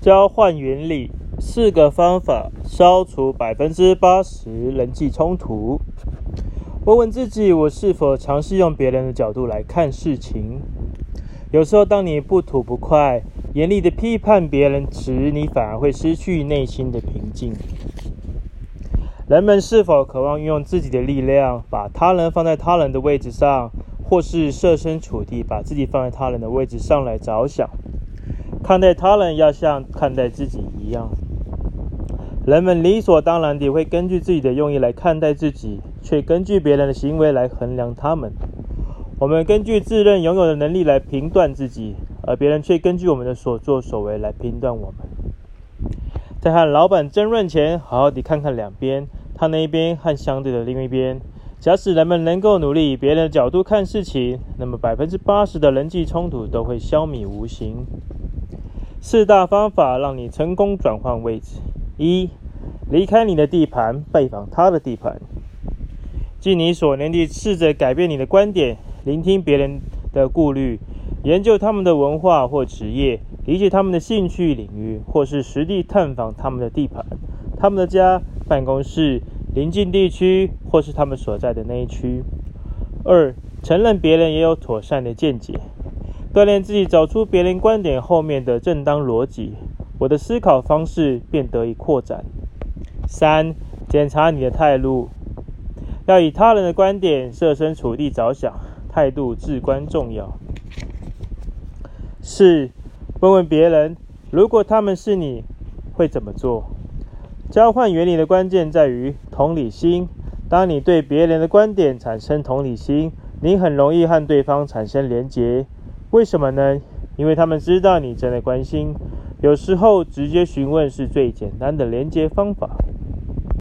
交换原理四个方法消除百分之八十人际冲突。问问自己，我是否尝试用别人的角度来看事情？有时候，当你不吐不快、严厉的批判别人时，你反而会失去内心的平静。人们是否渴望运用自己的力量，把他人放在他人的位置上，或是设身处地把自己放在他人的位置上来着想？看待他人要像看待自己一样。人们理所当然地会根据自己的用意来看待自己，却根据别人的行为来衡量他们。我们根据自认拥有的能力来评断自己，而别人却根据我们的所作所为来评断我们。在和老板争论前，好好地看看两边，他那一边和相对的另一边。假使人们能够努力以别人的角度看事情，那么百分之八十的人际冲突都会消弭无形。四大方法让你成功转换位置。一、离开你的地盘，拜访他的地盘。尽你所能地试着改变你的观点，聆听别人的顾虑，研究他们的文化或职业，理解他们的兴趣领域，或是实地探访他们的地盘、他们的家、办公室、邻近地区，或是他们所在的那一区。二、承认别人也有妥善的见解，锻炼自己找出别人观点后面的正当逻辑。我的思考方式便得以扩展。三、检查你的态度，要以他人的观点设身处地着想，态度至关重要。四、问问别人，如果他们是你，会怎么做？交换原理的关键在于同理心。当你对别人的观点产生同理心，你很容易和对方产生连结。为什么呢？因为他们知道你真的关心。有时候，直接询问是最简单的连接方法。